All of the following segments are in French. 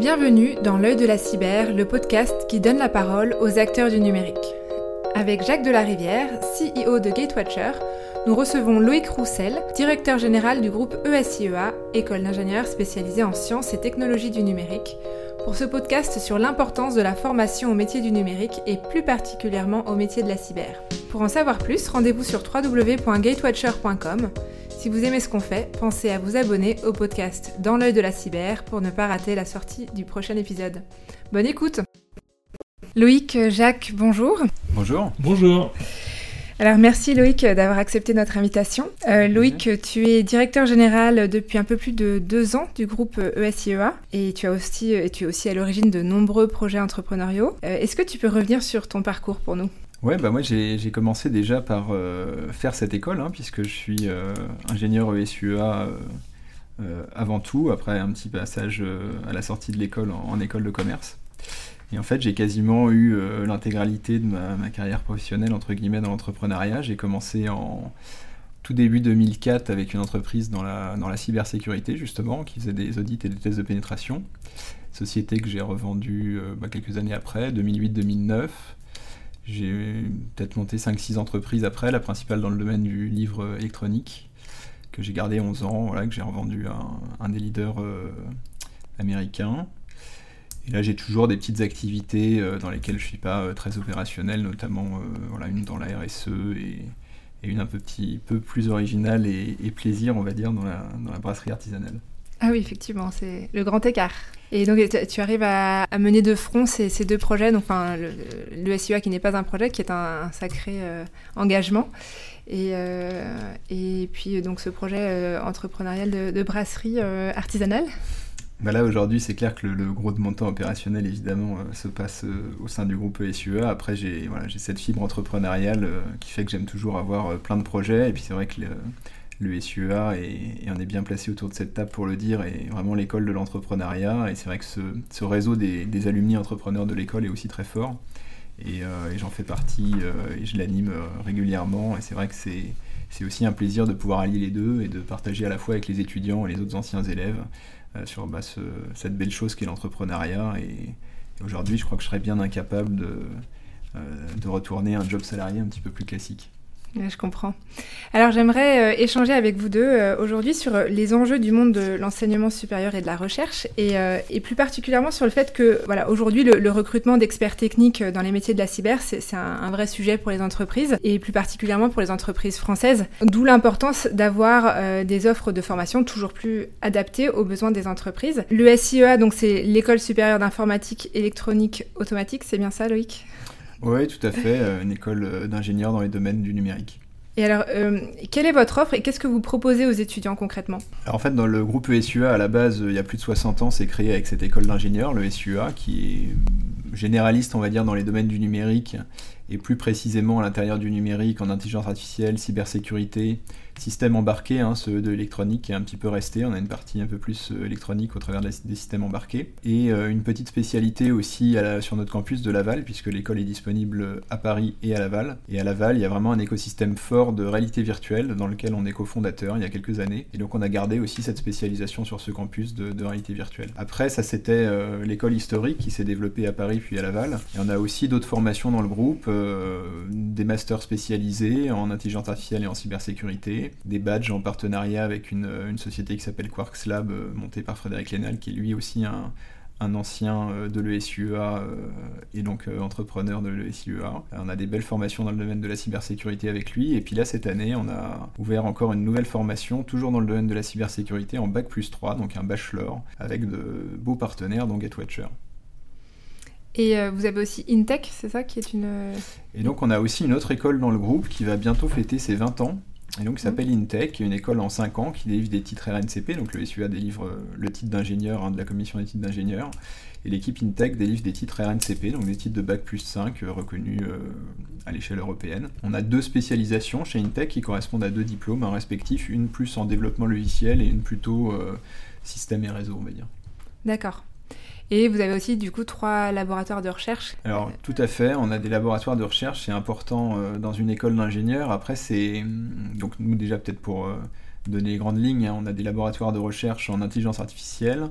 Bienvenue dans L'œil de la cyber, le podcast qui donne la parole aux acteurs du numérique. Avec Jacques Delarivière, CEO de Gatewatcher, nous recevons Loïc Roussel, directeur général du groupe ESIEA, école d'ingénieurs spécialisée en sciences et technologies du numérique, pour ce podcast sur l'importance de la formation au métier du numérique et plus particulièrement au métier de la cyber. Pour en savoir plus, rendez-vous sur www.gatewatcher.com si vous aimez ce qu'on fait, pensez à vous abonner au podcast Dans l'œil de la cyber pour ne pas rater la sortie du prochain épisode. Bonne écoute Loïc, Jacques, bonjour. Bonjour. Bonjour. Alors merci Loïc d'avoir accepté notre invitation. Euh, Loïc, tu es directeur général depuis un peu plus de deux ans du groupe ESIEA et tu, as aussi, et tu es aussi à l'origine de nombreux projets entrepreneuriaux. Euh, est-ce que tu peux revenir sur ton parcours pour nous? Ouais, bah moi j'ai commencé déjà par euh, faire cette école, hein, puisque je suis euh, ingénieur ESUA euh, avant tout, après un petit passage à la sortie de l'école en, école de commerce. Et en fait, j'ai quasiment eu l'intégralité de ma, carrière professionnelle, entre guillemets, dans l'entrepreneuriat. J'ai commencé en tout début 2004 avec une entreprise dans la, dans la cybersécurité, justement, qui faisait des audits et des tests de pénétration. Société que j'ai revendue bah, quelques années après, 2008-2009. J'ai peut-être monté 5-6 entreprises après, la principale dans le domaine du livre électronique, que j'ai gardé 11 ans, voilà, que j'ai revendu à un, des leaders euh, américains. Et là, j'ai toujours des petites activités euh, dans lesquelles je ne suis pas euh, très opérationnel, notamment voilà, une dans la RSE et, une un petit peu plus originale et, plaisir, on va dire, dans la, dans la brasserie artisanale. Ah oui, effectivement, c'est le grand écart. Et donc, tu arrives à, mener de front ces, deux projets, donc enfin, le, SIA qui n'est pas un projet, qui est un, sacré euh, engagement. Et, euh, et puis, donc, ce projet euh, entrepreneurial de, brasserie artisanale. Bah là, aujourd'hui, c'est clair que le, gros de mon temps opérationnel, évidemment, se passe au sein du groupe SUA. Après, j'ai voilà, cette fibre entrepreneuriale qui fait que j'aime toujours avoir plein de projets. Et puis, c'est vrai que le SUA, et, on est bien placé autour de cette table pour le dire, est vraiment l'école de l'entrepreneuriat. Et c'est vrai que ce, réseau des, alumni entrepreneurs de l'école est aussi très fort. Et, euh, j'en fais partie euh, et je l'anime euh, régulièrement. Et c'est vrai que c'est aussi un plaisir de pouvoir allier les deux et de partager à la fois avec les étudiants et les autres anciens élèves sur bah, cette belle chose qu'est l'entrepreneuriat. Et, aujourd'hui, je crois que je serais bien incapable de retourner à un job salarié un petit peu plus classique je comprends. Alors j'aimerais euh, échanger avec vous deux euh, aujourd'hui sur euh, les enjeux du monde de l'enseignement supérieur et de la recherche et, plus particulièrement sur le fait que voilà, aujourd'hui le, recrutement d'experts techniques dans les métiers de la cyber c'est un, vrai sujet pour les entreprises et plus particulièrement pour les entreprises françaises. D'où l'importance d'avoir des offres de formation toujours plus adaptées aux besoins des entreprises. Le SIEA donc c'est l'école supérieure d'informatique électronique automatique, c'est bien ça Loïc? Oui, tout à fait, euh, une école euh, d'ingénieurs dans les domaines du numérique. Et alors, euh, quelle est votre offre et qu'est-ce que vous proposez aux étudiants concrètement? Alors En fait, dans le groupe ESUA, à la base, il y a plus de 60 ans, c'est créé avec cette école d'ingénieurs, le SUA, qui est généraliste, on va dire, dans les domaines du numérique, et plus précisément à l'intérieur du numérique, en intelligence artificielle, cybersécurité, système embarqué, hein, ceux de l'électronique qui est un petit peu resté. On a une partie un peu plus euh, électronique au travers des systèmes embarqués. Et euh, une petite spécialité aussi sur notre campus de Laval, puisque l'école est disponible à Paris et à Laval. Et à Laval, il y a vraiment un écosystème fort de réalité virtuelle dans lequel on est cofondateur il y a quelques années. Et donc on a gardé aussi cette spécialisation sur ce campus de, réalité virtuelle. Après, ça c'était euh, l'école historique qui s'est développée à Paris puis à Laval. Et on a aussi d'autres formations dans le groupe, des masters spécialisés en intelligence artificielle et en cybersécurité des badges en partenariat avec une, société qui s'appelle Quarks Lab, euh, montée par Frédéric Lénal, qui est lui aussi un, ancien euh, de l'ESUA euh, et donc entrepreneur de l'ESUA. On a des belles formations dans le domaine de la cybersécurité avec lui. Et puis là, cette année, on a ouvert encore une nouvelle formation, toujours dans le domaine de la cybersécurité, en Bac plus 3, donc un bachelor, avec de beaux partenaires, dont GetWatcher. Et vous avez aussi Intech, c'est ça qui est une... Et donc on a aussi une autre école dans le groupe qui va bientôt fêter ses 20 ans, et donc, ça s'appelle Intech, qui est une école en 5 ans qui délivre des titres RNCP. Donc, le SUA délivre euh, le titre d'ingénieur hein, de la commission des titres d'ingénieur. Et l'équipe Intech délivre des titres RNCP, donc des titres de Bac plus 5 euh, reconnus euh, à l'échelle européenne. On a deux spécialisations chez Intech qui correspondent à deux diplômes, un respectif, une plus en développement logiciel et une plutôt système et réseau, on va dire. D'accord. Et vous avez aussi du coup trois laboratoires de recherche. Alors tout à fait, on a des laboratoires de recherche, c'est important euh, dans une école d'ingénieurs. Après c'est mm, donc nous déjà peut-être pour euh, donner les grandes lignes, hein, on a des laboratoires de recherche en intelligence artificielle,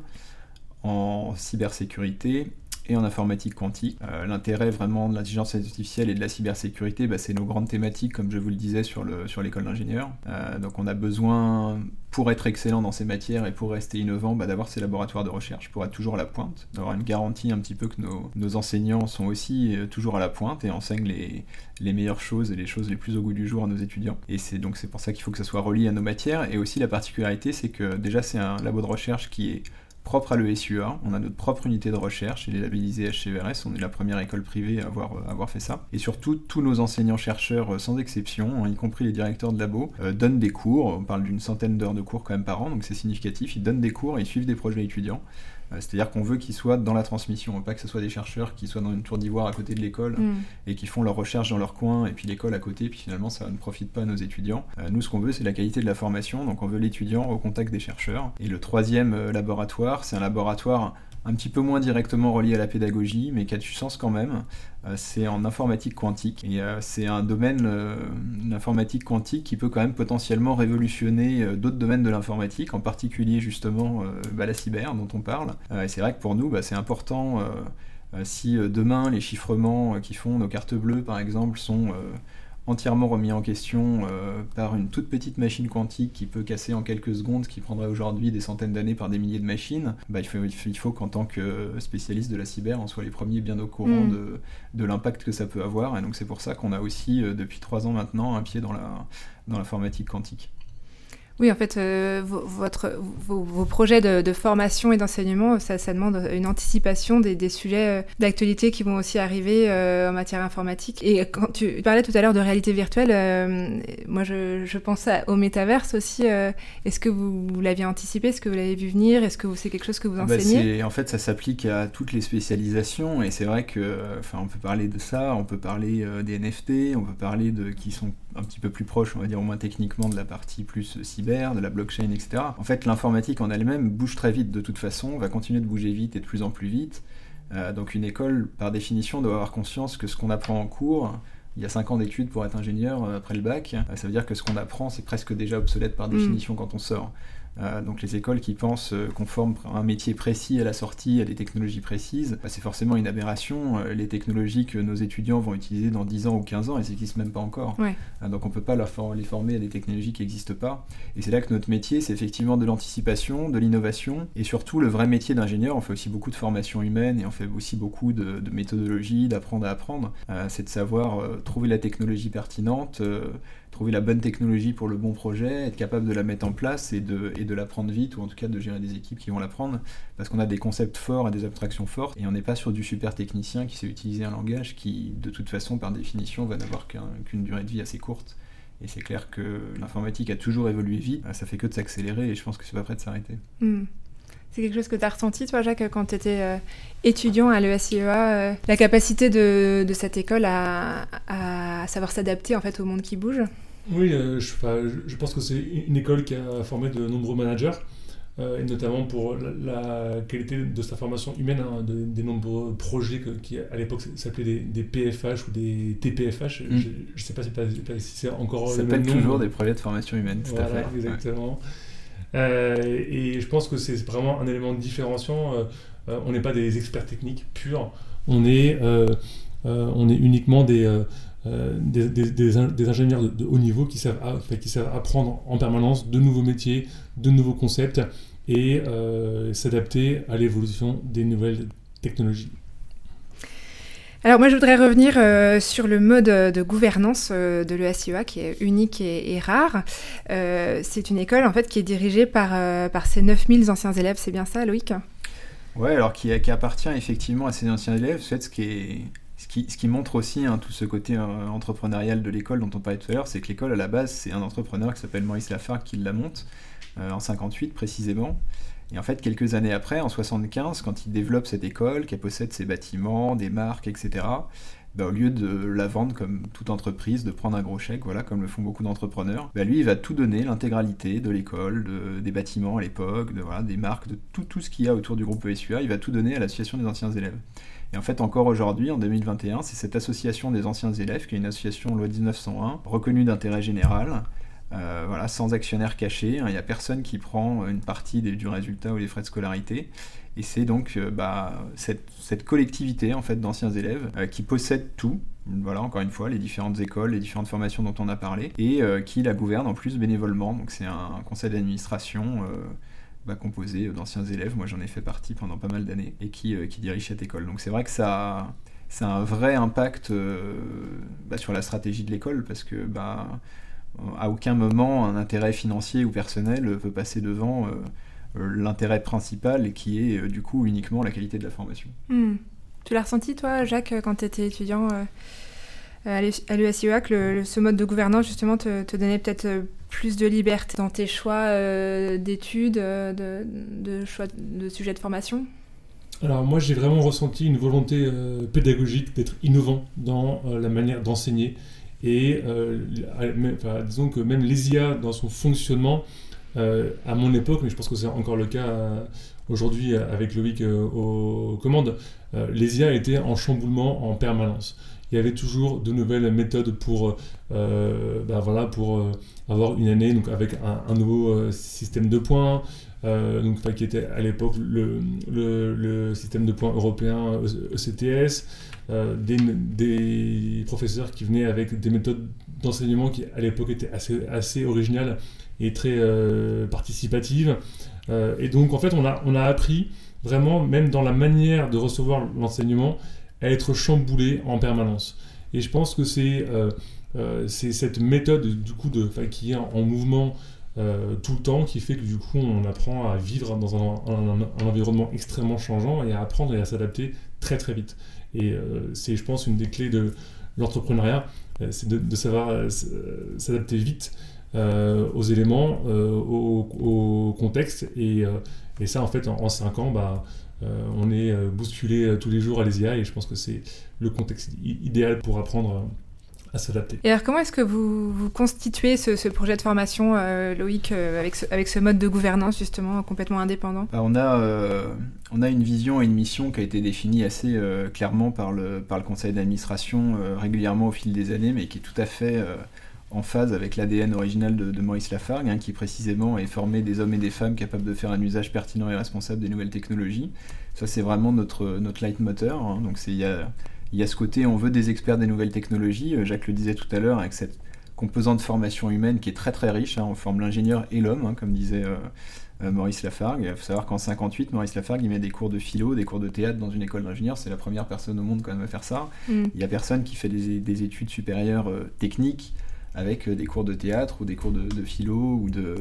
en cybersécurité et en informatique quantique. Euh, l'intérêt vraiment de l'intelligence artificielle et de la cybersécurité, bah, c'est nos grandes thématiques, comme je vous le disais, sur, le, sur l'école d'ingénieur. Euh, donc on a besoin, pour être excellent dans ces matières et pour rester innovant, bah, d'avoir ces laboratoires de recherche, pour être toujours à la pointe, d'avoir une garantie un petit peu que nos, enseignants sont aussi euh, toujours à la pointe et enseignent les, les meilleures choses et les choses les plus au goût du jour à nos étudiants. Et c'est donc c'est pour ça qu'il faut que ça soit relié à nos matières. Et aussi la particularité, c'est que déjà c'est un labo de recherche qui est propre à l'ESUA. On a notre propre unité de recherche, il est labellisé HCVRS, on est la première école privée à avoir, fait ça. Et surtout, tous nos enseignants-chercheurs, euh, sans exception, hein, y compris les directeurs de labo, euh, donnent des cours. On parle d'une centaine d'heures de cours quand même par an, donc c'est significatif. Ils donnent des cours ils suivent des projets étudiants. Euh, c'est-à-dire qu'on veut qu'ils soient dans la transmission, pas que ce soit des chercheurs qui soient dans une tour d'ivoire à côté de l'école mm. et qui font leurs recherches dans leur coin et puis l'école à côté, puis finalement ça ne profite pas à nos étudiants. Euh, nous, ce qu'on veut, c'est la qualité de la formation, donc on veut l'étudiant au contact des chercheurs. Et le troisième euh, laboratoire, c'est un laboratoire un petit peu moins directement relié à la pédagogie, mais qui a du sens quand même. Euh, c'est en informatique quantique. Et euh, c'est un domaine, euh, l'informatique quantique, qui peut quand même potentiellement révolutionner d'autres domaines de l'informatique, en particulier justement bah, la cyber dont on parle. et c'est vrai que pour nous, bah, c'est important. si demain les chiffrements qui font nos cartes bleues, par exemple, sont entièrement remis en question euh, par une toute petite machine quantique qui peut casser en quelques secondes, ce qui prendrait aujourd'hui des centaines d'années par des milliers de machines, bah, il faut, il faut qu'en tant que spécialiste de la cyber, on soit les premiers bien au courant mm. de, de l'impact que ça peut avoir. Et donc c'est pour ça qu'on a aussi, euh, depuis trois ans maintenant, un pied dans l'informatique dans quantique. Oui, en fait, euh, votre, vos, projets de, formation et d'enseignement, ça, demande une anticipation des, sujets euh, d'actualité qui vont aussi arriver euh, en matière informatique. Et quand tu parlais tout à l'heure de réalité virtuelle, moi je, je, pense au métaverse aussi. Est-ce que vous, l'aviez anticipé? Est-ce que vous l'avez vu venir? Est-ce que c'est quelque chose que vous ah bah, enseignez? En fait, ça s'applique à toutes les spécialisations et c'est vrai que, enfin, on peut parler de ça, on peut parler des NFT, on peut parler de qui sont un petit peu plus proches, on va dire au moins techniquement, de la partie plus cyber de la blockchain, etc. En fait, l'informatique en elle-même bouge très vite de toute façon, va continuer de bouger vite et de plus en plus vite. Euh, donc une école, par définition, doit avoir conscience que ce qu'on apprend en cours, il y a 5 ans d'études pour être ingénieur euh, après le bac, euh, ça veut dire que ce qu'on apprend, c'est presque déjà obsolète par mm. définition quand on sort. Euh, donc les écoles qui pensent euh, qu'on forme un métier précis à la sortie, à des technologies précises, bah, c'est forcément une aberration. Euh, les technologies que nos étudiants vont utiliser dans 10 ans ou 15 ans, elles n'existent même pas encore. donc on ne peut pas leur les former à des technologies qui n'existent pas. Et c'est là que notre métier, c'est effectivement de l'anticipation, de l'innovation, et surtout le vrai métier d'ingénieur. On fait aussi beaucoup de formation humaine et on fait aussi beaucoup de, de méthodologie, d'apprendre à apprendre. c'est de savoir trouver la technologie pertinente trouver la bonne technologie pour le bon projet, être capable de la mettre en place et de, et de la prendre vite, ou en tout cas de gérer des équipes qui vont la prendre, parce qu'on a des concepts forts et des abstractions fortes, et on n'est pas sur du super technicien qui sait utiliser un langage qui, de toute façon, par définition, va n'avoir qu'une durée de vie assez courte. Et c'est clair que l'informatique a toujours évolué vite, ça fait que de s'accélérer, et je pense que c'est pas prêt de s'arrêter. Hmm. C'est quelque chose que tu as ressenti, toi, Jacques, quand tu étais euh, étudiant à l'ESIEA, euh, la capacité de, de, cette école à, à savoir s'adapter en fait au monde qui bouge? Oui, euh, je, je, pense que c'est une école qui a formé de nombreux managers, et notamment pour la, qualité de sa formation humaine, hein, des nombreux projets qui à l'époque s'appelaient des, des, PFH ou des TPFH. Mm. Je ne sais pas si, c'est encore. Ça s'appelle toujours des projets de formation humaine, tout à fait. Exactement. Et je pense que c'est vraiment un élément de différenciation. Euh, euh, on n'est pas des experts techniques purs, on est, on est uniquement des, des, des, ingénieurs de, haut niveau qui savent, qui savent apprendre en permanence de nouveaux métiers, de nouveaux concepts et s'adapter à l'évolution des nouvelles technologies. Alors moi je voudrais revenir euh, sur le mode de gouvernance euh, de l'ESIEA qui est unique et, rare. Euh, c'est une école en fait qui est dirigée par, par ses 9000 anciens élèves, c'est bien ça Loïc? Ouais, alors qui, appartient effectivement à ces anciens élèves, ce qui, est, ce qui, ce qui montre aussi hein, tout ce côté entrepreneurial de l'école dont on parlait tout à l'heure, c'est que l'école à la base c'est un entrepreneur qui s'appelle Maurice Lafargue qui la monte en 58 précisément. Et en fait, quelques années après, en 75, quand il développe cette école, qu'elle possède ses bâtiments, des marques, etc., bah, au lieu de la vendre comme toute entreprise, de prendre un gros chèque, voilà, comme le font beaucoup d'entrepreneurs, bah, lui, il va tout donner, l'intégralité de l'école, des bâtiments à l'époque, de, des marques, de tout, tout ce qu'il y a autour du groupe ESUA, il va tout donner à l'association des anciens élèves. Et en fait, encore aujourd'hui, en 2021, c'est cette association des anciens élèves, qui est une association loi 1901, reconnue d'intérêt général, voilà, sans actionnaire caché. Hein. Il n'y a personne qui prend une partie du résultat ou des frais de scolarité. Et c'est donc bah, cette, collectivité en fait d'anciens élèves qui possède tout, voilà, encore une fois, les différentes écoles, les différentes formations dont on a parlé, et qui la gouverne en plus bénévolement. Donc c'est un, conseil d'administration bah, composé d'anciens élèves, moi j'en ai fait partie pendant pas mal d'années, et qui, qui dirige cette école. Donc c'est vrai que ça, a un vrai impact euh, bah, sur la stratégie de l'école parce que bah, à aucun moment un intérêt financier ou personnel peut passer devant euh, euh, l'intérêt principal qui est du coup uniquement la qualité de la formation. Hmm. Tu l'as ressenti toi Jacques quand tu étais étudiant à l'USIEA que ce mode de gouvernance justement te, donnait peut-être plus de liberté dans tes choix d'études, de, de, choix de sujets de formation? Alors moi j'ai vraiment ressenti une volonté euh, pédagogique d'être innovant dans euh, la manière d'enseigner et euh, disons que même l'ESIA dans son fonctionnement à mon époque, mais je pense que c'est encore le cas aujourd'hui avec Loïc aux commandes, l'ESIA était en chamboulement en permanence. Il y avait toujours de nouvelles méthodes pour, ben voilà, pour avoir une année donc avec un nouveau système de points, euh, donc, qui était à l'époque le, système de points européen ECTS, euh, des, professeurs qui venaient avec des méthodes d'enseignement qui à l'époque étaient assez, assez originales et très euh, participatives. et donc en fait on a, on a appris vraiment, même dans la manière de recevoir l'enseignement, à être chamboulé en permanence. Et je pense que c'est c'est cette méthode du coup de, qui est en mouvement euh, tout le temps qui fait que du coup on apprend à vivre dans un, environnement extrêmement changeant et à apprendre et à s'adapter très très vite. Et euh, c'est je pense une des clés de l'entrepreneuriat, euh, c'est de, savoir s'adapter vite aux éléments, au, contexte. Et, ça en fait en, 5 ans bah, on est bousculé tous les jours à l'ESIA et je pense que c'est le contexte idéal pour apprendre s'adapter. Et alors comment est-ce que vous, vous constituez ce, projet de formation, euh, Loïc, euh, avec, ce, avec ce mode de gouvernance justement complètement indépendant? Bah, on, a, euh, on a une vision et une mission qui a été définie assez clairement par le, par le conseil d'administration régulièrement au fil des années, mais qui est tout à fait en phase avec l'ADN original de, Maurice Lafargue, hein, qui précisément est formé des hommes et des femmes capables de faire un usage pertinent et responsable des nouvelles technologies. Ça, c'est vraiment notre, notre leitmotiv. Hein, donc, il y a il y a ce côté, on veut des experts des nouvelles technologies. Euh, Jacques le disait tout à l'heure, avec cette composante de formation humaine qui est très très riche. Hein. on forme l'ingénieur et l'homme, hein, comme disait euh, euh, Maurice Lafargue. Il faut savoir qu'en 58, Maurice Lafargue, il met des cours de philo, des cours de théâtre dans une école d'ingénieurs. C'est la première personne au monde quand même à faire ça. Mm. Il n'y a personne qui fait des, études supérieures techniques avec des cours de théâtre ou des cours de, de philo ou de,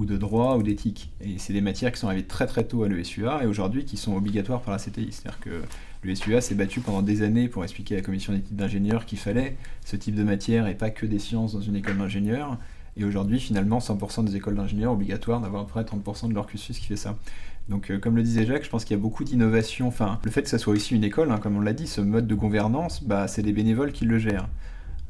ou de droit ou d'éthique. Et c'est des matières qui sont arrivées très très tôt à l'ESUA et aujourd'hui qui sont obligatoires par la CTI. C'est-à-dire que l'USUA s'est battu pendant des années pour expliquer à la commission d'éthique d'ingénieurs qu'il fallait ce type de matière et pas que des sciences dans une école d'ingénieurs. Et aujourd'hui, finalement, 100% des écoles d'ingénieurs obligatoires d'avoir à peu près 30% de leur cursus qui fait ça. Donc, euh, comme le disait Jacques, je pense qu'il y a beaucoup d'innovation. Enfin, le fait que ça soit aussi une école, hein, comme on l'a dit, ce mode de gouvernance, bah, c'est des bénévoles qui le gèrent.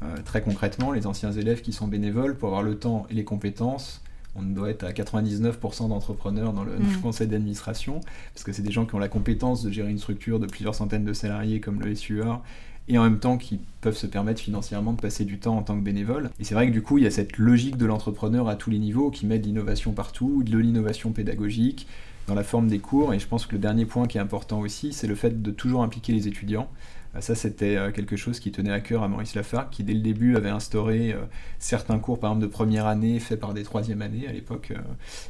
Euh, très concrètement, les anciens élèves qui sont bénévoles pour avoir le temps et les compétences on doit être à 99% d'entrepreneurs dans le, mm. conseil d'administration, parce que c'est des gens qui ont la compétence de gérer une structure de plusieurs centaines de salariés comme le SUA, et en même temps qui peuvent se permettre financièrement de passer du temps en tant que bénévole. Et c'est vrai que du coup, il y a cette logique de l'entrepreneur à tous les niveaux qui met de l'innovation partout, de l'innovation pédagogique, dans la forme des cours, et je pense que le dernier point qui est important aussi, c'est le fait de toujours impliquer les étudiants. Euh, ça, c'était euh, quelque chose qui tenait à cœur à Maurice Lafargue, qui dès le début avait instauré euh, certains cours, par exemple de première année, faits par des troisième années à l'époque.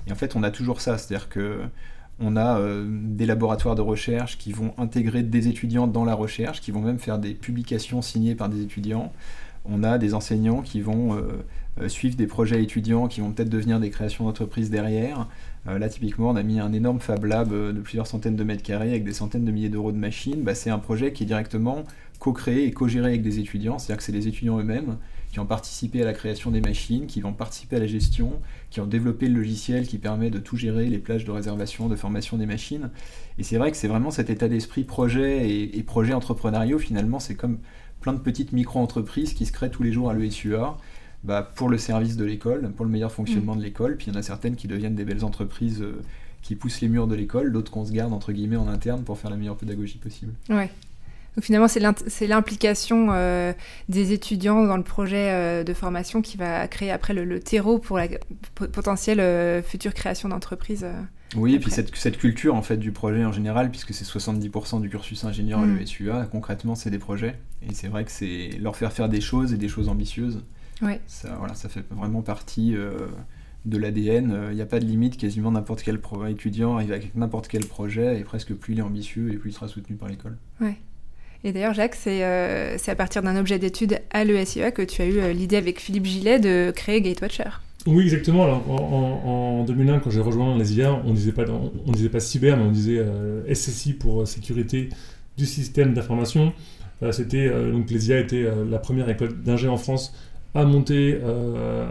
Et en fait, on a toujours ça, c'est-à-dire que on a des laboratoires de recherche qui vont intégrer des étudiants dans la recherche, qui vont même faire des publications signées par des étudiants. On a des enseignants qui vont suivre des projets étudiants qui vont peut-être devenir des créations d'entreprises derrière. Euh, là, typiquement, on a mis un énorme Fab Lab euh, de plusieurs centaines de mètres carrés avec des centaines de milliers d'euros de machines. Bah, c'est un projet qui est directement co-créé et co-géré avec des étudiants. C'est-à-dire que c'est les étudiants eux-mêmes qui ont participé à la création des machines, qui vont participer à la gestion, qui ont développé le logiciel qui permet de tout gérer, les plages de réservation, de formation des machines. Et c'est vrai que c'est vraiment cet état d'esprit projet et, et projet entrepreneuriaux, finalement, c'est comme plein de petites micro-entreprises qui se créent tous les jours à l'ESUA bah, pour le service de l'école, pour le meilleur fonctionnement mm. de l'école. Puis il y en a certaines qui deviennent des belles entreprises euh, qui poussent les murs de l'école, d'autres qu'on se garde entre guillemets en interne pour faire la meilleure pédagogie possible. Ouais. Donc finalement, c'est l'implication euh, des étudiants dans le projet euh, de formation qui va créer après le, terreau pour la potentielle future création d'entreprise. oui, et puis cette, cette, culture en fait du projet en général, puisque c'est 70% du cursus ingénieur à mm. l'ESUA, concrètement c'est des projets. Et c'est vrai que c'est leur faire faire des choses et des choses ambitieuses. Ouais. Ça, voilà, ça fait vraiment partie de l'ADN. Il n'y a pas de limite, quasiment n'importe quel étudiant arrive avec n'importe quel projet, et presque plus il est ambitieux et plus il sera soutenu par l'école. Ouais. Et d'ailleurs, Jacques, euh, c'est à partir d'un objet d'étude à l'ESIA que tu as eu euh, l'idée avec Philippe Gillet de créer Gatewatcher. Oui, exactement. Alors, en, 2001, quand j'ai rejoint les IA, on disait pas, on, disait pas cyber, mais on disait euh, SSI pour sécurité du système d'information. C'était donc les IA étaient la première école d'ingé en France à monter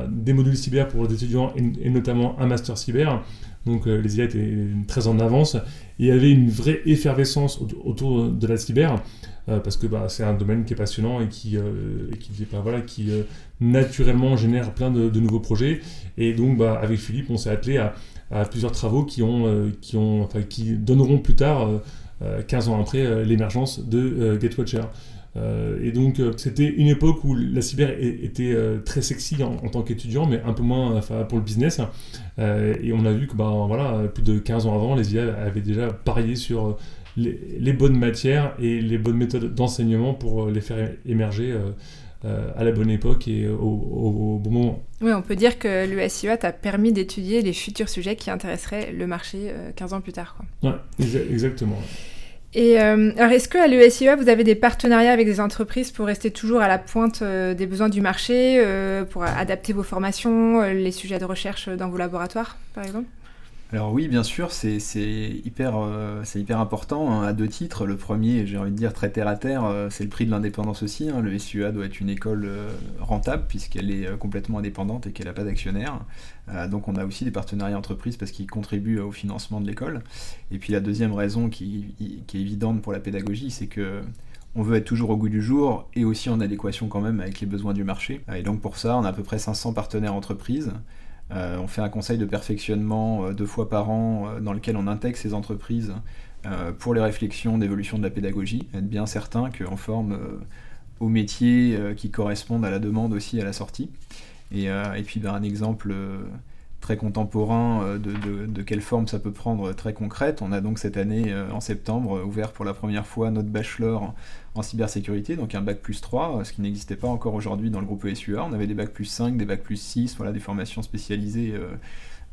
des modules cyber pour les étudiants et, notamment un master cyber. Donc les IA étaient très en avance il y avait une vraie effervescence autour de la cyber. Euh, parce que bah, c'est un domaine qui est passionnant et qui, euh, qui, voilà, qui euh, naturellement génère plein de, nouveaux projets. Et donc, bah, avec Philippe, on s'est attelé à, plusieurs travaux qui, ont, qui, ont, enfin, qui donneront plus tard, 15 ans après, l'émergence de Gatewatcher. Et donc, c'était une époque où la cyber était très sexy en, tant qu'étudiant, mais un peu moins pour le business. et on a vu que bah, voilà, plus de 15 ans avant, les IA avaient déjà parié sur les, bonnes matières et les bonnes méthodes d'enseignement pour euh, les faire émerger euh, euh, à la bonne époque et au, bon moment. Oui, on peut dire que l'USIA t'a permis d'étudier les futurs sujets qui intéresseraient le marché 15 ans plus tard. Oui, exactement. Et alors, est-ce qu'à l'USIA, vous avez des partenariats avec des entreprises pour rester toujours à la pointe des besoins du marché, pour adapter vos formations, les sujets de recherche dans vos laboratoires, par exemple? Alors oui, bien sûr, c'est hyper, euh, hyper important hein, à deux titres. Le premier, j'ai envie de dire très terre à terre, euh, c'est le prix de l'indépendance aussi. Hein. Le SUA doit être une école euh, rentable puisqu'elle est complètement indépendante et qu'elle n'a pas d'actionnaire. donc on a aussi des partenariats entreprises parce qu'ils contribuent au financement de l'école. Et puis la deuxième raison qui, est évidente pour la pédagogie, c'est que on veut être toujours au goût du jour et aussi en adéquation quand même avec les besoins du marché. Et donc pour ça, on a à peu près 500 partenaires entreprises. Euh, on fait un conseil de perfectionnement euh, deux fois par an euh, dans lequel on intègre ces entreprises pour les réflexions d'évolution de la pédagogie, être bien certain qu'on forme aux métiers qui correspondent à la demande aussi à la sortie. Et, puis ben, un exemple très contemporain de, quelle forme ça peut prendre très concrète. On a donc cette année, en septembre, ouvert pour la première fois notre bachelor en cybersécurité, donc un bac plus 3, ce qui n'existait pas encore aujourd'hui dans le groupe ESUA. On avait des bacs plus 5, des bacs plus 6, voilà, des formations spécialisées euh,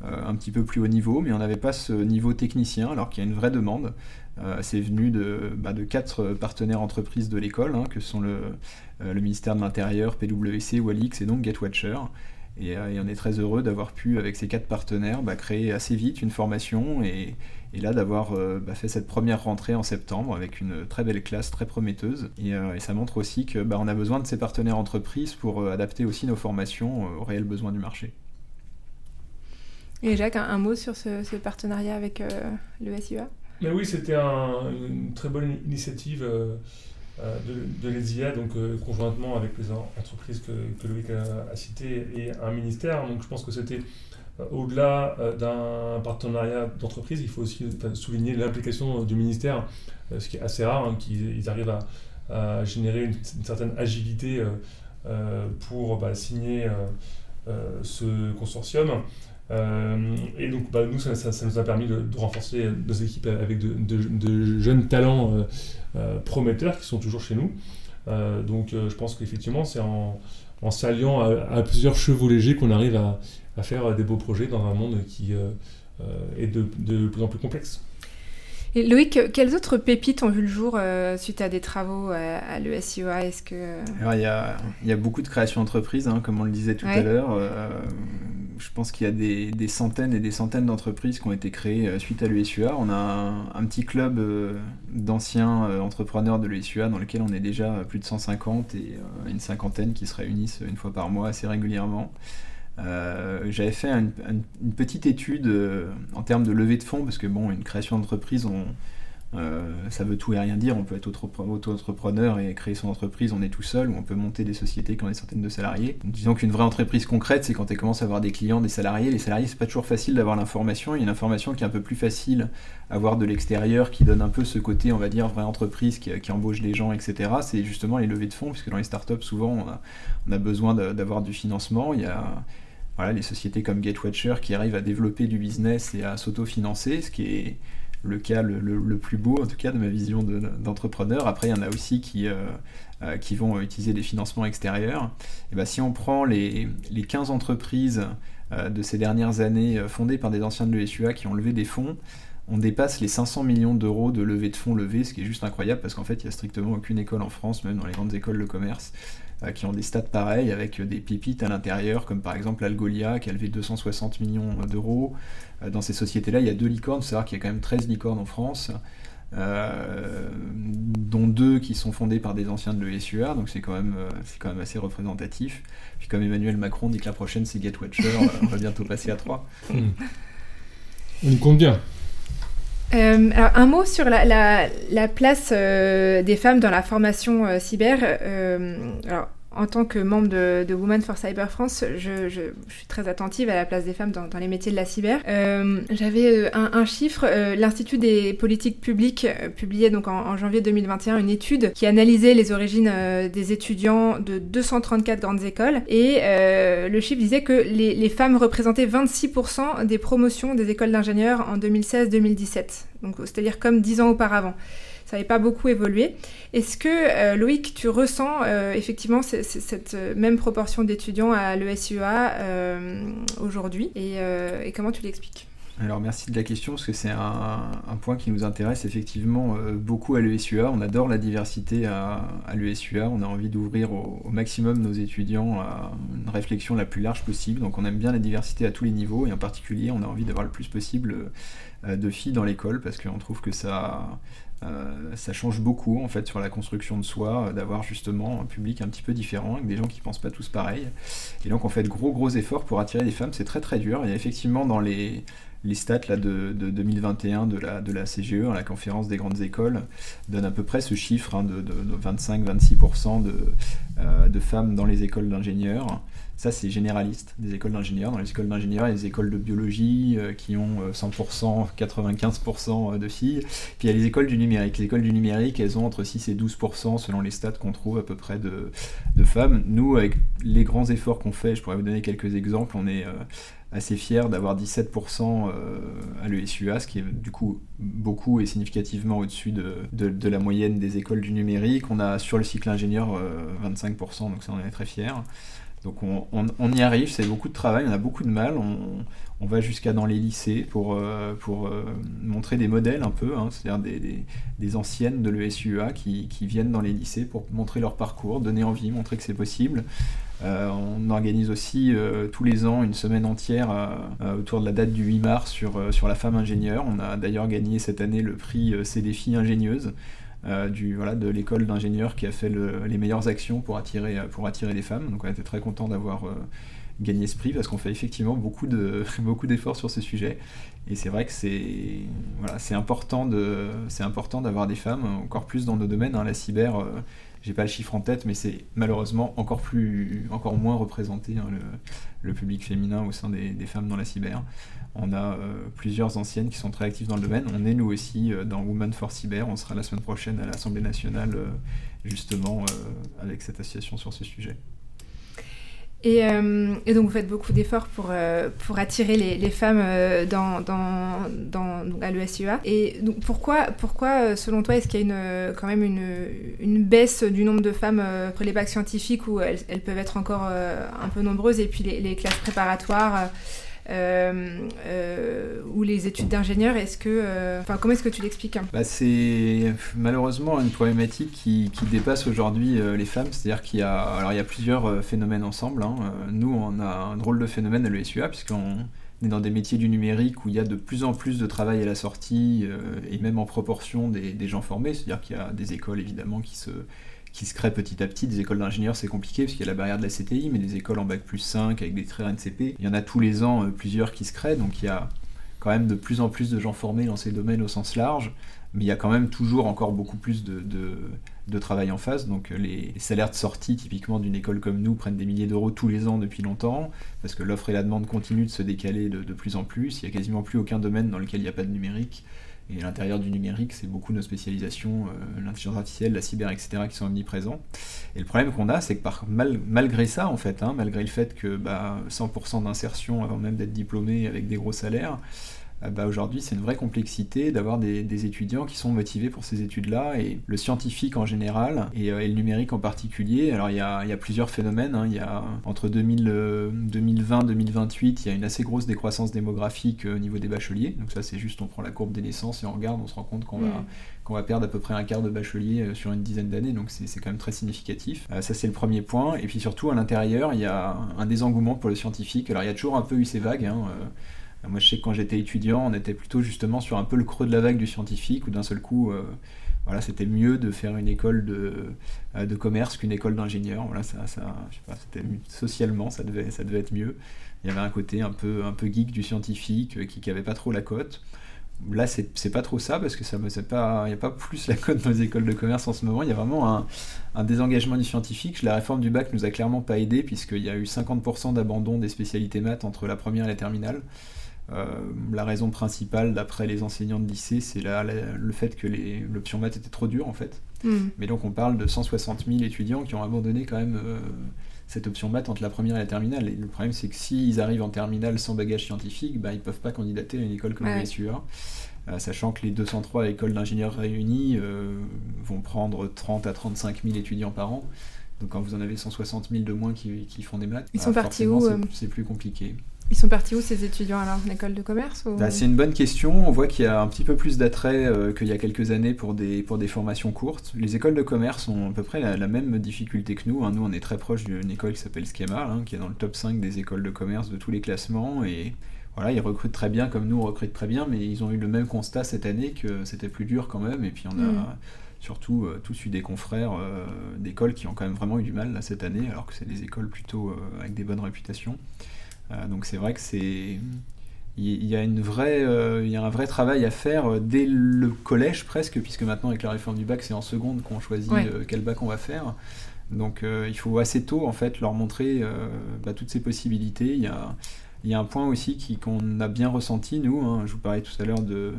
euh, un petit peu plus haut niveau, mais on n'avait pas ce niveau technicien, alors qu'il y a une vraie demande. Euh, c'est venu de, bah, de, quatre partenaires entreprises de l'école, hein, que sont le, le, ministère de l'Intérieur, PwC, Walix et donc Gatewatcher. Et, et, on est très heureux d'avoir pu, avec ces quatre partenaires, bah, créer assez vite une formation et, et là, d'avoir euh, bah, fait cette première rentrée en septembre avec une très belle classe, très prometteuse. Et, euh, ça montre aussi qu'on bah, a besoin de ces partenaires entreprises pour euh, adapter aussi nos formations aux réels besoins du marché. Et Jacques, un, mot sur ce, partenariat avec le SIA Mais Oui, c'était une très bonne initiative. De, l'ESIA, donc conjointement avec les entreprises que, que Loïc a, citées et un ministère. Je pense que c'était euh, au-delà euh, d'un partenariat d'entreprise, il faut aussi souligner l'implication du ministère, euh, ce qui est assez rare, hein, qu'ils arrivent à, générer une, certaine agilité pour bah, signer ce consortium. Et donc, bah, nous, ça, nous a permis de, renforcer nos équipes avec de, jeunes talents prometteurs qui sont toujours chez nous. donc, je pense qu'effectivement, c'est en, s'alliant à, plusieurs chevaux légers qu'on arrive à, à faire des beaux projets dans un monde qui euh, euh, est de, de, plus en plus complexe. Et Loïc, quelles autres pépites ont vu le jour euh, suite à des travaux à, l'ESIOA Est-ce que il y a, y a, beaucoup de créations d'entreprises, hein, comme on le disait tout à l'heure. Je pense qu'il y a des, centaines et des centaines d'entreprises qui ont été créées suite à l'USUA. On a un, petit club d'anciens entrepreneurs de l'USUA dans lequel on est déjà plus de 150 et une cinquantaine qui se réunissent une fois par mois assez régulièrement. Euh, j'avais fait une petite étude euh, en termes de levée de fonds, parce que bon, une création d'entreprise, on, Euh, ça veut tout et rien dire. On peut être auto-entrepreneur et créer son entreprise, on est tout seul, ou on peut monter des sociétés qui ont des centaines de salariés. Disons qu'une vraie entreprise concrète, c'est quand tu commences à avoir des clients, des salariés. Les salariés, c'est pas toujours facile d'avoir l'information. Il y a une information qui est un peu plus facile à voir de l'extérieur, qui donne un peu ce côté, on va dire, vraie entreprise qui, embauche des gens, etc. C'est justement les levées de fonds, puisque dans les startups, souvent, on a, besoin d'avoir du financement. Il y a voilà, les sociétés comme Gatewatcher qui arrivent à développer du business et à s'auto-financer, ce qui est le cas le, plus beau, en tout cas, de ma vision d'entrepreneur. Après, il y en a aussi qui, euh, euh, vont utiliser des financements extérieurs. Et ben, si on prend les, les 15 entreprises euh, de ces dernières années fondées par des anciens de l'ESUA qui ont levé des fonds, on dépasse les 500 millions d'euros de levée de fonds levés, ce qui est juste incroyable parce qu'en fait, il n'y a strictement aucune école en France, même dans les grandes écoles de commerce, qui ont des stats pareils avec des pépites à l'intérieur, comme par exemple Algolia qui a levé 260 millions d'euros, euh, dans ces sociétés-là, il y a deux licornes. C'est savoir qu'il y a quand même 13 licornes en France. Euh, dont deux qui sont fondés par des anciens de l'ESUA, donc c'est quand, même, euh, quand même assez représentatif. Puis comme Emmanuel Macron dit que la prochaine c'est Gatewatcher, on va bientôt passer à 3. Hmm. On compte bien. Alors un mot sur la, la, place des femmes dans la formation cyber. alors en tant que membre de, de Women for Cyber France, je, suis très attentive à la place des femmes dans, les métiers de la cyber. Euh, j'avais euh, un, chiffre, euh, l'Institut des politiques publiques publiait donc en, janvier 2021 une étude qui analysait les origines des étudiants de 234 grandes écoles et le chiffre disait que les, femmes représentaient 26% des promotions des écoles d'ingénieurs en 2016-2017, donc c'est-à-dire comme 10 ans auparavant ça n'avait pas beaucoup évolué. Est-ce que, euh, Loïc, tu ressens euh, effectivement cette euh, même proportion d'étudiants à l'ESUA aujourd'hui et, comment tu l'expliques? Alors merci de la question parce que c'est un, point qui nous intéresse effectivement beaucoup à l'ESUA. On adore la diversité à, l'ESUA. On a envie d'ouvrir au, maximum nos étudiants à une réflexion la plus large possible. Donc on aime bien la diversité à tous les niveaux et en particulier on a envie d'avoir le plus possible de filles dans l'école parce qu'on trouve que ça, euh, ça change beaucoup en fait sur la construction de soi, euh, d'avoir justement un public un petit peu différent, avec des gens qui pensent pas tous pareil. Et donc on fait de gros gros efforts pour attirer des femmes, c'est très très dur. A effectivement dans les, les stats là, de, 2021 de la, la CGE, hein, la conférence des grandes écoles, donne à peu près ce chiffre hein, de, 25-26% de, euh, de femmes dans les écoles d'ingénieurs. Ça, c'est généraliste des écoles d'ingénieurs. Dans les écoles d'ingénieurs, il y a des écoles de biologie euh, qui ont 100%, euh, 95% euh, de filles. Puis il y a les écoles du numérique. Les écoles du numérique, elles ont entre 6 et 12% selon les stats qu'on trouve à peu près de, femmes. Nous, avec les grands efforts qu'on fait, je pourrais vous donner quelques exemples, on est assez fiers d'avoir 17% à l'ESUA, ce qui est du coup beaucoup et significativement au-dessus de, de, la moyenne des écoles du numérique. On a sur le cycle ingénieur 25%, donc ça on est très fiers. Donc on, y arrive, c'est beaucoup de travail, on a beaucoup de mal, on, va jusqu'à dans les lycées pour, euh, pour euh, montrer des modèles un peu, hein, c'est-à-dire des, anciennes de l'ESUA qui, qui, viennent dans les lycées pour montrer leur parcours, donner envie, montrer que c'est possible. Euh, on organise aussi tous les ans une semaine entière autour de la date du 8 mars sur, sur la femme ingénieure. On a d'ailleurs gagné cette année le prix C'est des filles ingénieuses. Euh, du, voilà, de l'école d'ingénieurs qui a fait les meilleures actions pour attirer, pour attirer les femmes. Donc on était très content d'avoir euh, gagné ce prix parce qu'on fait effectivement beaucoup, de, beaucoup d'efforts sur ce sujet. Et c'est vrai que c'est, voilà, c'est important, de, c'est important d'avoir des femmes, encore plus dans nos domaines. Hein, la cyber, euh, j'ai pas le chiffre en tête, mais c'est malheureusement encore, plus, encore moins représenté hein, le, public féminin au sein des, femmes dans la cyber. On a euh, plusieurs anciennes qui sont très actives dans le domaine. On est nous aussi euh, dans Women for Cyber. On sera la semaine prochaine à l'Assemblée nationale euh, justement avec cette association sur ce sujet. Et, donc vous faites beaucoup d'efforts pour, pour attirer les, femmes dans, dans, dans, à l'ESUA. Et donc pourquoi, pourquoi selon toi, est-ce qu'il y a une, quand même une, une, baisse du nombre de femmes pour les bacs scientifiques où elles, elles peuvent être encore un peu nombreuses et puis les, classes préparatoires euh, euh, ou les études d'ingénieur Est-ce que, euh, enfin, comment est-ce que tu l'expliques bah, C'est malheureusement une problématique qui, dépasse aujourd'hui les femmes. C'est-à-dire qu'il y a, alors il y a plusieurs phénomènes ensemble. Hein. Nous, on a un drôle de phénomène à l'ESUA puisqu'on est dans des métiers du numérique où il y a de plus en plus de travail à la sortie et même en proportion des, des gens formés. C'est-à-dire qu'il y a des écoles évidemment qui se qui se créent petit à petit. Des écoles d'ingénieurs, c'est compliqué parce qu'il y a la barrière de la CTI, mais des écoles en bac plus 5 avec des traits NCP, il y en a tous les ans euh, plusieurs qui se créent, donc il y a quand même de plus en plus de gens formés dans ces domaines au sens large. mais il y a quand même toujours encore beaucoup plus de, travail en face. Donc les, salaires de sortie, typiquement d'une école comme nous, prennent des milliers d'euros tous les ans depuis longtemps, parce que l'offre et la demande continuent de se décaler de, de plus en plus. Il n'y a quasiment plus aucun domaine dans lequel il n'y a pas de numérique. Et à l'intérieur du numérique, c'est beaucoup nos spécialisations, euh, l'intelligence artificielle, la cyber, etc., qui sont omniprésents. Et le problème qu'on a, c'est que par, malgré ça, en fait, hein, malgré le fait que bah, 100% d'insertion avant même d'être diplômé avec des gros salaires, bah, aujourd'hui c'est une vraie complexité d'avoir des, étudiants qui sont motivés pour ces études-là, et le scientifique en général, et, euh, le numérique en particulier. Alors il y a, plusieurs phénomènes, hein. il y a, entre 2020-2028, il y a une assez grosse décroissance démographique euh, au niveau des bacheliers, donc ça c'est juste on prend la courbe des naissances et on regarde, on se rend compte qu'on va, mm. qu'on va perdre à peu près un quart de bacheliers sur une dizaine d'années, donc c'est quand même très significatif. ça c'est le premier point, et puis surtout à l'intérieur, il y a un désengouement pour le scientifique. Alors il y a toujours un peu eu ces vagues, hein, moi, je sais que quand j'étais étudiant, on était plutôt justement sur un peu le creux de la vague du scientifique, où d'un seul coup, euh, voilà, c'était mieux de faire une école de, euh, commerce qu'une école d'ingénieur. Voilà, ça, je sais pas, c'était socialement, ça devait, ça devait être mieux. Il y avait un côté un peu, un peu geek du scientifique euh, qui n'avait pas trop la cote. Là, c'est pas trop ça, parce que ça pas, il n'y a pas plus la cote dans les écoles de commerce en ce moment. Il y a vraiment un, un désengagement du scientifique. La réforme du bac nous a clairement pas aidé, puisqu'il y a eu 50% d'abandon des spécialités maths entre la première et la terminale. Euh, la raison principale, d'après les enseignants de lycée, c'est le fait que l'option maths était trop dure en fait. Hmm. Mais donc on parle de 160 000 étudiants qui ont abandonné quand même euh, cette option maths entre la première et la terminale. Et le problème c'est que s'ils arrivent en terminale sans bagage scientifique, bah, ils ne peuvent pas candidater à une école comme ouais. SUA. Euh, sachant que les 203 écoles d'ingénieurs réunies vont prendre 30 à 35 000 étudiants par an. Donc quand vous en avez 160 000 de moins qui, font des maths, ils sont bah, partis où C'est plus compliqué. Ils sont partis où ces étudiants alors En école de commerce bah, C'est une bonne question. On voit qu'il y a un petit peu plus d'attrait euh, qu'il y a quelques années pour des, pour des formations courtes. Les écoles de commerce ont à peu près la, même difficulté que nous. Hein. Nous, on est très proche d'une école qui s'appelle Schema, hein, qui est dans le top 5 des écoles de commerce de tous les classements. Et voilà, ils recrutent très bien comme nous, on recrute très bien, mais ils ont eu le même constat cette année que c'était plus dur quand même. Et puis on a. Mm. surtout euh, tous eu des confrères euh, d'écoles qui ont quand même vraiment eu du mal là, cette année, alors que c'est des écoles plutôt avec des bonnes réputations. Euh, donc c'est vrai que c'est il y a une vraie euh, il y a un vrai travail à faire euh, dès le collège presque puisque maintenant avec la réforme du bac c'est en seconde qu'on choisit quel bac on va faire. Donc il faut assez tôt en fait leur montrer bah, toutes ces possibilités. Il y a il y a un point aussi qu'on a bien ressenti nous hein. je vous parlais tout à l'heure de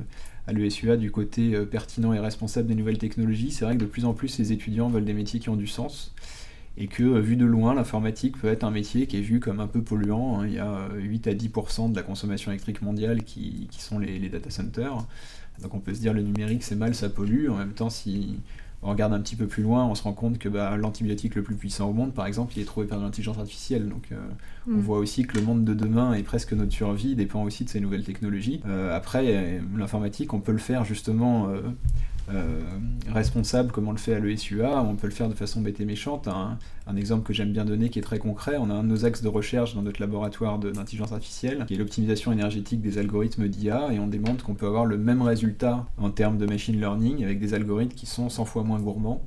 à l'ESUA du côté pertinent et responsable des nouvelles technologies. C'est vrai que de plus en plus les étudiants veulent des métiers qui ont du sens et que euh, vu de loin, l'informatique peut être un métier qui est vu comme un peu polluant. Hein. Il y a 8 euh, à 10% de la consommation électrique mondiale qui, sont les, data centers. Donc on peut se dire le numérique c'est mal, ça pollue. En même temps, si on regarde un petit peu plus loin, on se rend compte que bah, l'antibiotique le plus puissant au monde, par exemple, il est trouvé par l'intelligence artificielle. Donc euh, on mm. voit aussi que le monde de demain et presque notre survie dépend aussi de ces nouvelles technologies. après, l'informatique, on peut le faire justement euh, responsable comme on le fait à l'ESUA, on peut le faire de façon bête et méchante. Un, exemple que j'aime bien donner qui est très concret, on a un de nos axes de recherche dans notre laboratoire d'intelligence artificielle, qui est l'optimisation énergétique des algorithmes d'IA, et on démontre qu'on peut avoir le même résultat en termes de machine learning avec des algorithmes qui sont 100 fois moins gourmands,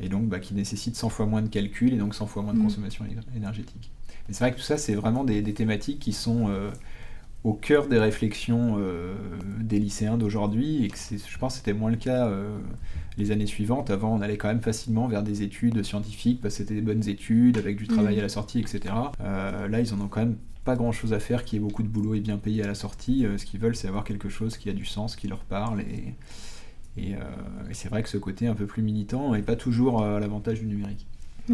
et donc bah, qui nécessitent 100 fois moins de calcul et donc 100 fois moins de mm. consommation énergétique. Et c'est vrai que tout ça, c'est vraiment des, thématiques qui sont... Euh, au cœur des réflexions euh, des lycéens d'aujourd'hui et que je pense que c'était moins le cas euh, les années suivantes. Avant, on allait quand même facilement vers des études scientifiques parce que c'était des bonnes études avec du travail mm. à la sortie, etc. Euh, là, ils en ont quand même pas grand chose à faire, qui est beaucoup de boulot et bien payé à la sortie. ce qu'ils veulent, c'est avoir quelque chose qui a du sens, qui leur parle et, et, et c'est vrai que ce côté un peu plus militant n'est pas toujours à l'avantage du numérique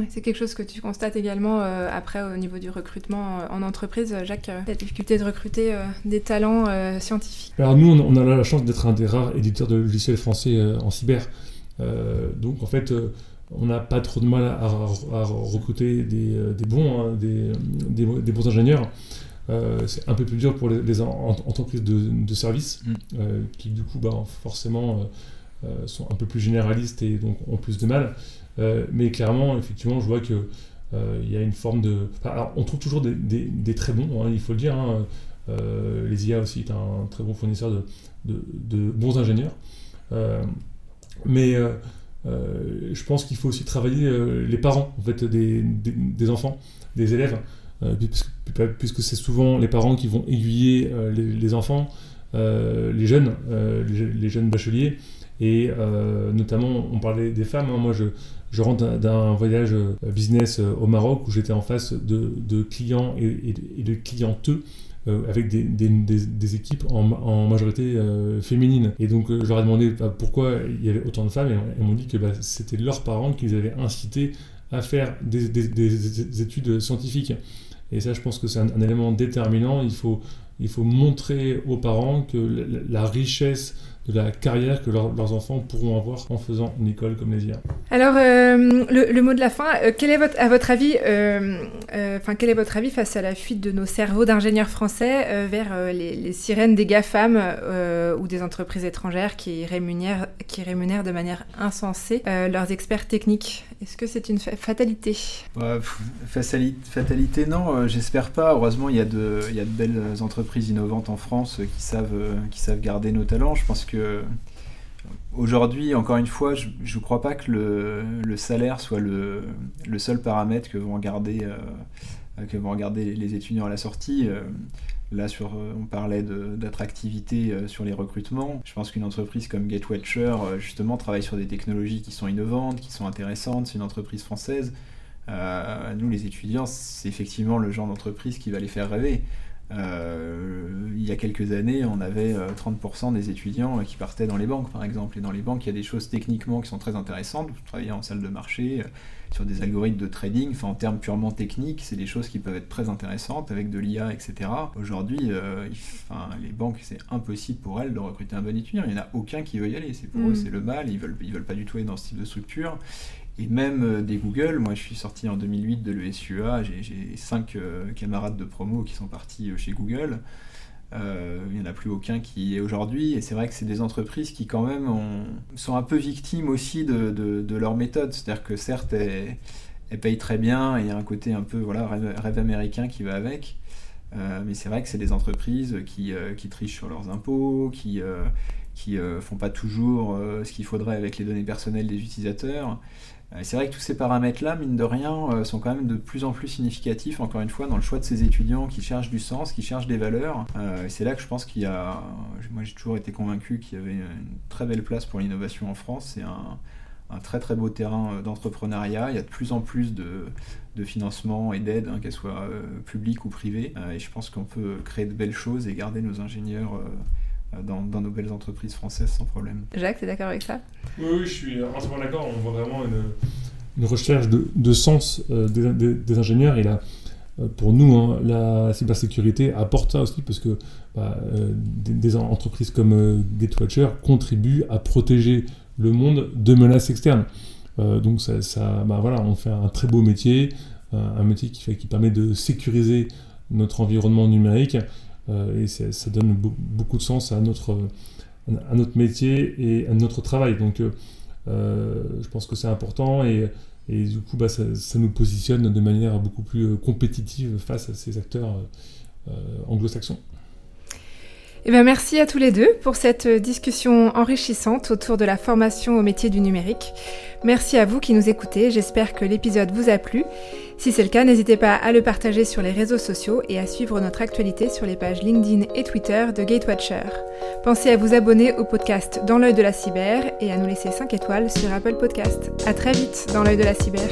c'est quelque chose que tu constates également euh, après au niveau du recrutement euh, en entreprise, Jacques, euh, la difficulté de recruter des talents scientifiques. Alors nous, on, a la chance d'être un des rares éditeurs de logiciels français en cyber. donc en fait, on n'a pas trop de mal à, recruter des, bons, hein, des, bons ingénieurs. c'est un peu plus dur pour les, entreprises de, de services, mm. qui du coup, bah, forcément, sont un peu plus généralistes et donc ont plus de mal. Euh, mais clairement, effectivement, je vois que euh, il y a une forme de. alors, on trouve toujours des, très bons, hein, il faut le dire. Hein. Euh, les IA aussi est un très bon fournisseur de, de, bons ingénieurs. mais je pense qu'il faut aussi travailler les parents en fait, des, des enfants, des élèves, puisque, c'est souvent les parents qui vont aiguiller les, enfants, les jeunes, les, jeunes bacheliers. Et notamment, on parlait des femmes. Hein. moi, je, je rentre d'un voyage business au Maroc où j'étais en face de, clients et, de clienteux avec des, équipes en, majorité féminine. Et donc, je leur ai demandé bah, pourquoi il y avait autant de femmes, et elles m'ont dit que bah, c'était leurs parents qui les avaient incités à faire des, études scientifiques. Et ça, je pense que c'est un, élément déterminant. Il faut, il faut montrer aux parents que la richesse de la carrière que leurs enfants pourront avoir en faisant une école comme les IA. Alors, euh, le, mot de la fin, euh, quel est votre, à votre avis, euh, enfin, quel est votre avis face à la fuite de nos cerveaux d'ingénieurs français vers les, sirènes des GAFAM ou des entreprises étrangères qui rémunèrent, qui rémunèrent de manière insensée leurs experts techniques? Est-ce que c'est une fatalité? Fatalité, non, j'espère pas. Heureusement, il y, a de, il y a de belles entreprises innovantes en France qui savent, qui savent garder nos talents. Je pense que aujourd'hui, encore une fois, je ne crois pas que le, salaire soit le, seul paramètre que vont regarder, euh, les étudiants à la sortie. Euh, là, euh, on parlait d'attractivité sur les recrutements. Je pense qu'une entreprise comme Gatewatcher, justement, travaille sur des technologies qui sont innovantes, qui sont intéressantes. C'est une entreprise française. nous, les étudiants, c'est effectivement le genre d'entreprise qui va les faire rêver. Euh, il y a quelques années, on avait 30% euh, des étudiants qui partaient dans les banques, par exemple. Et dans les banques, il y a des choses techniquement qui sont très intéressantes. Vous travaillez en salle de marché, euh, sur des algorithmes de trading. Enfin, en termes purement techniques, c'est des choses qui peuvent être très intéressantes avec de l'IA, etc. Aujourd'hui, enfin, les banques, c'est impossible pour elles de recruter un bon étudiant. Il n'y en a aucun qui veut y aller. C'est pour eux, mm. c'est le mal. Ils veulent, ils veulent pas du tout aller dans ce type de structure et même euh, des Google. Moi, je suis sorti en 2008 de l'ESUA, j'ai cinq euh, camarades de promo qui sont partis euh, chez Google. il n'y en a plus aucun qui est aujourd'hui. Et c'est vrai que c'est des entreprises qui, quand même, sont un peu victimes aussi de, de, leur méthode. C'est-à-dire que certes, elles, payent très bien et il y a un côté un peu voilà, rêve, américain qui va avec. mais c'est vrai que c'est des entreprises qui, qui, trichent sur leurs impôts, qui qui font pas toujours ce qu'il faudrait avec les données personnelles des utilisateurs. Euh, c'est vrai que tous ces paramètres-là, mine de rien, euh, sont quand même de plus en plus significatifs, encore une fois, dans le choix de ces étudiants qui cherchent du sens, qui cherchent des valeurs. Euh, c'est là que je pense qu'il y a... Moi, j'ai toujours été convaincu qu'il y avait une très belle place pour l'innovation en France. C'est un, très très beau terrain d'entrepreneuriat. Il y a de plus en plus de, de financement et d'aide, hein, qu'elles soient publiques ou privées. et je pense qu'on peut créer de belles choses et garder nos ingénieurs dans, nos belles entreprises françaises sans problème. Jacques, tu es d'accord avec ça? Oui, oui, je suis entièrement d'accord. On voit vraiment une, recherche de, sens euh, des, ingénieurs. Et là, euh, pour nous, hein, la cybersécurité apporte ça aussi parce que bah, euh, des, entreprises comme Gatewatcher contribuent à protéger le monde de menaces externes. donc ça, ça bah, voilà, on fait un très beau métier, un métier qui, fait, qui permet de sécuriser notre environnement numérique euh, et ça donne beaucoup de sens à notre, à notre métier et à notre travail. Donc euh, je pense que c'est important et, du coup bah, ça, ça, nous positionne de manière beaucoup plus compétitive face à ces acteurs euh, anglo-saxons. Eh bien, merci à tous les deux pour cette discussion enrichissante autour de la formation au métier du numérique. Merci à vous qui nous écoutez, j'espère que l'épisode vous a plu. Si c'est le cas, n'hésitez pas à le partager sur les réseaux sociaux et à suivre notre actualité sur les pages LinkedIn et Twitter de Gatewatcher. Pensez à vous abonner au podcast Dans l'œil de la cyber et à nous laisser 5 étoiles sur Apple Podcast. À très vite dans l'œil de la cyber.